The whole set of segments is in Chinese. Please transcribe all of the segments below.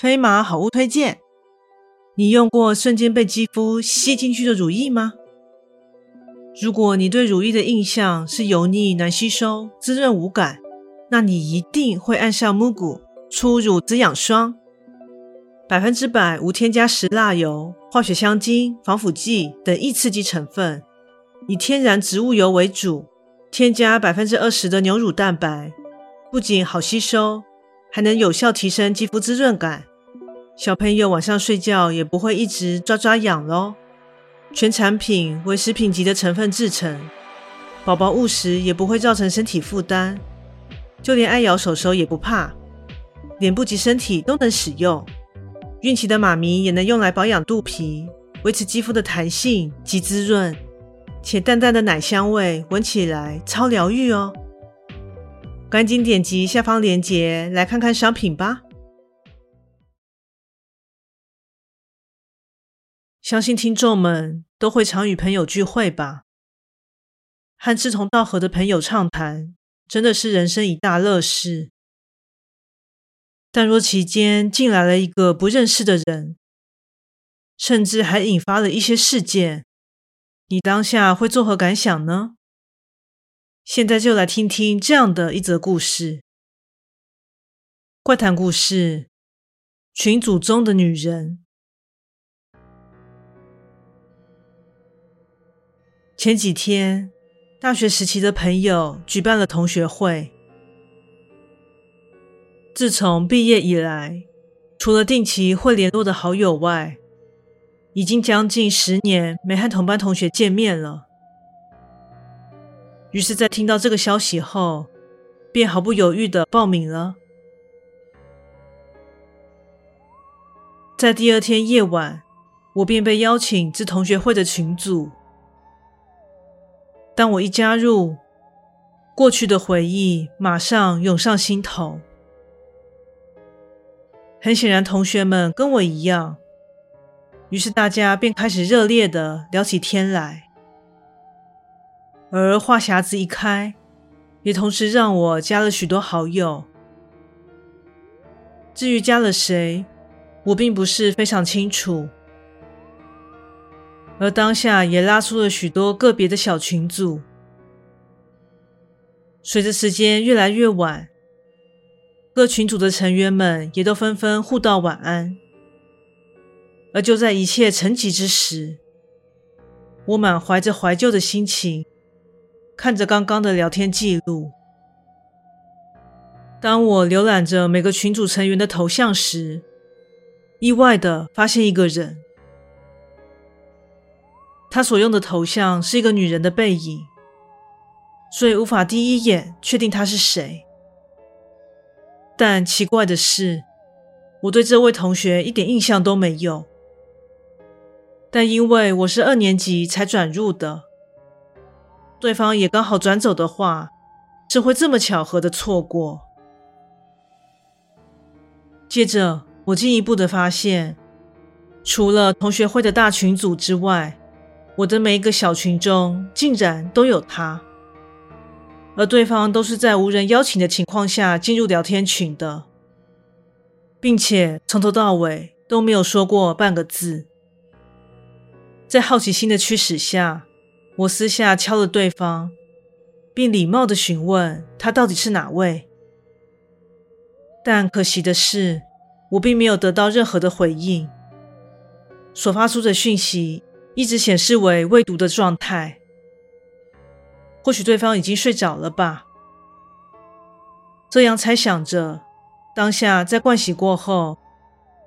飞马好物推荐，你用过瞬间被肌肤吸进去的乳液吗？如果你对乳液的印象是油腻难吸收、滋润无感，那你一定会爱上 Mugu 初乳滋养霜，百分之百无添加石蜡油、化学香精、防腐剂等易刺激成分，以天然植物油为主，添加百分之二十的牛乳蛋白，不仅好吸收，还能有效提升肌肤滋润感。小朋友晚上睡觉也不会一直抓抓痒喽。全产品为食品级的成分制成，宝宝误食也不会造成身体负担，就连爱咬手手也不怕，脸部及身体都能使用。孕期的妈咪也能用来保养肚皮，维持肌肤的弹性及滋润，且淡淡的奶香味，闻起来超疗愈哦。赶紧点击下方链接来看看商品吧。相信听众们都会常与朋友聚会吧，和志同道合的朋友畅谈，真的是人生一大乐事。但若期间进来了一个不认识的人，甚至还引发了一些事件，你当下会作何感想呢？现在就来听听这样的一则故事：怪谈故事，群组中的女人。前几天，大学时期的朋友举办了同学会。自从毕业以来，除了定期会联络的好友外，已经将近十年没和同班同学见面了。于是，在听到这个消息后，便毫不犹豫地报名了。在第二天夜晚，我便被邀请至同学会的群组。当我一加入，过去的回忆马上涌上心头。很显然，同学们跟我一样，于是大家便开始热烈的聊起天来。而话匣子一开，也同时让我加了许多好友。至于加了谁，我并不是非常清楚。而当下也拉出了许多个别的小群组。随着时间越来越晚，各群组的成员们也都纷纷互道晚安。而就在一切沉寂之时，我满怀着怀旧的心情，看着刚刚的聊天记录。当我浏览着每个群组成员的头像时，意外地发现一个人。他所用的头像是一个女人的背影，所以无法第一眼确定他是谁。但奇怪的是，我对这位同学一点印象都没有。但因为我是二年级才转入的，对方也刚好转走的话，是会这么巧合的错过？接着，我进一步的发现，除了同学会的大群组之外，我的每一个小群中竟然都有他，而对方都是在无人邀请的情况下进入聊天群的，并且从头到尾都没有说过半个字。在好奇心的驱使下，我私下敲了对方，并礼貌的询问他到底是哪位。但可惜的是，我并没有得到任何的回应，所发出的讯息一直显示为未读的状态。或许对方已经睡着了吧？这样猜想着，当下在盥洗过后，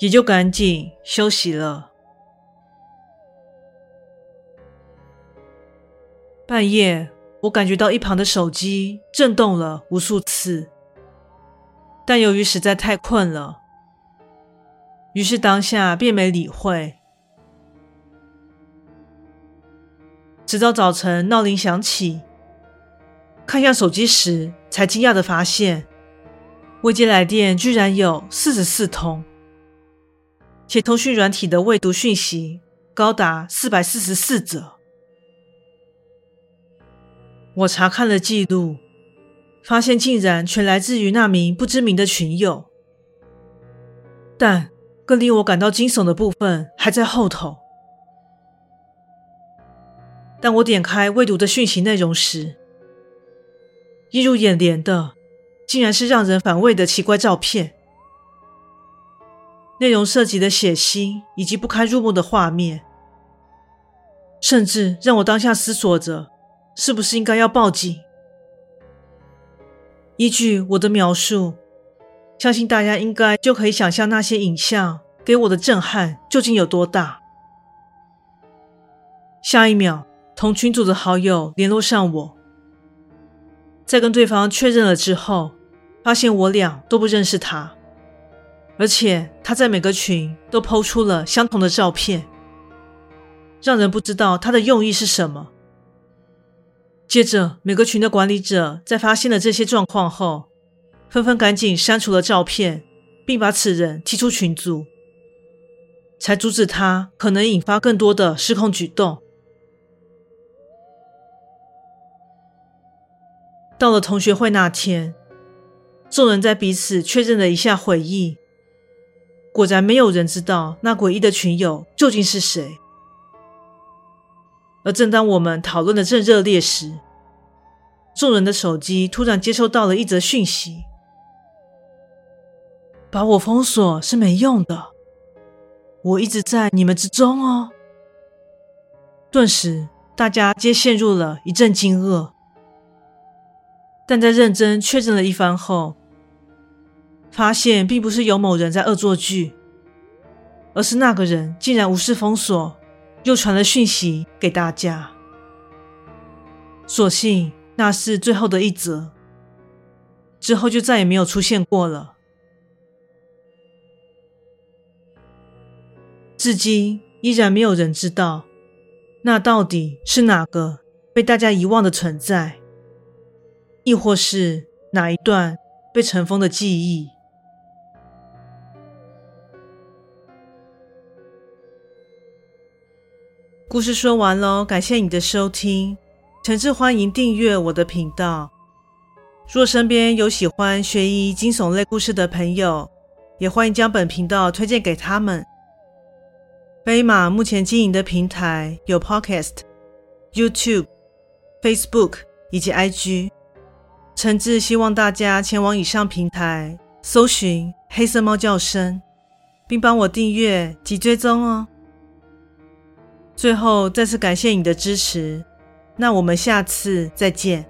也就赶紧休息了。半夜，我感觉到一旁的手机震动了无数次，但由于实在太困了，于是当下便没理会。直到早晨闹铃响起。看向手机时，才惊讶的发现，未接来电居然有四十四通，且通讯软体的未读讯息高达四百四十四则。我查看了记录，发现竟然全来自于那名不知名的群友。但更令我感到惊悚的部分还在后头。当我点开未读的讯息内容时，映入眼帘的，竟然是让人反胃的奇怪照片，内容涉及的血腥以及不堪入目的画面，甚至让我当下思索着，是不是应该要报警。依据我的描述，相信大家应该就可以想象那些影像给我的震撼究竟有多大。下一秒，同群组的好友联络上我。在跟对方确认了之后，发现我俩都不认识他，而且他在每个群都抛出了相同的照片，让人不知道他的用意是什么。接着，每个群的管理者在发现了这些状况后，纷纷赶紧删除了照片，并把此人踢出群组，才阻止他可能引发更多的失控举动。到了同学会那天，众人在彼此确认了一下回忆，果然没有人知道那诡异的群友究竟是谁。而正当我们讨论的正热烈时，众人的手机突然接收到了一则讯息：“把我封锁是没用的，我一直在你们之中哦。”顿时，大家皆陷入了一阵惊愕。但在认真确认了一番后，发现并不是有某人在恶作剧，而是那个人竟然无视封锁，又传了讯息给大家。所幸那是最后的一则，之后就再也没有出现过了。至今依然没有人知道，那到底是哪个被大家遗忘的存在。亦或是哪一段被尘封的记忆？故事说完喽，感谢你的收听，诚挚欢迎订阅我的频道。若身边有喜欢悬疑惊悚类故事的朋友，也欢迎将本频道推荐给他们。飞马目前经营的平台有 Podcast、YouTube、Facebook 以及 IG。诚挚希望大家前往以上平台搜寻“黑色猫叫声”，并帮我订阅及追踪哦。最后再次感谢你的支持，那我们下次再见。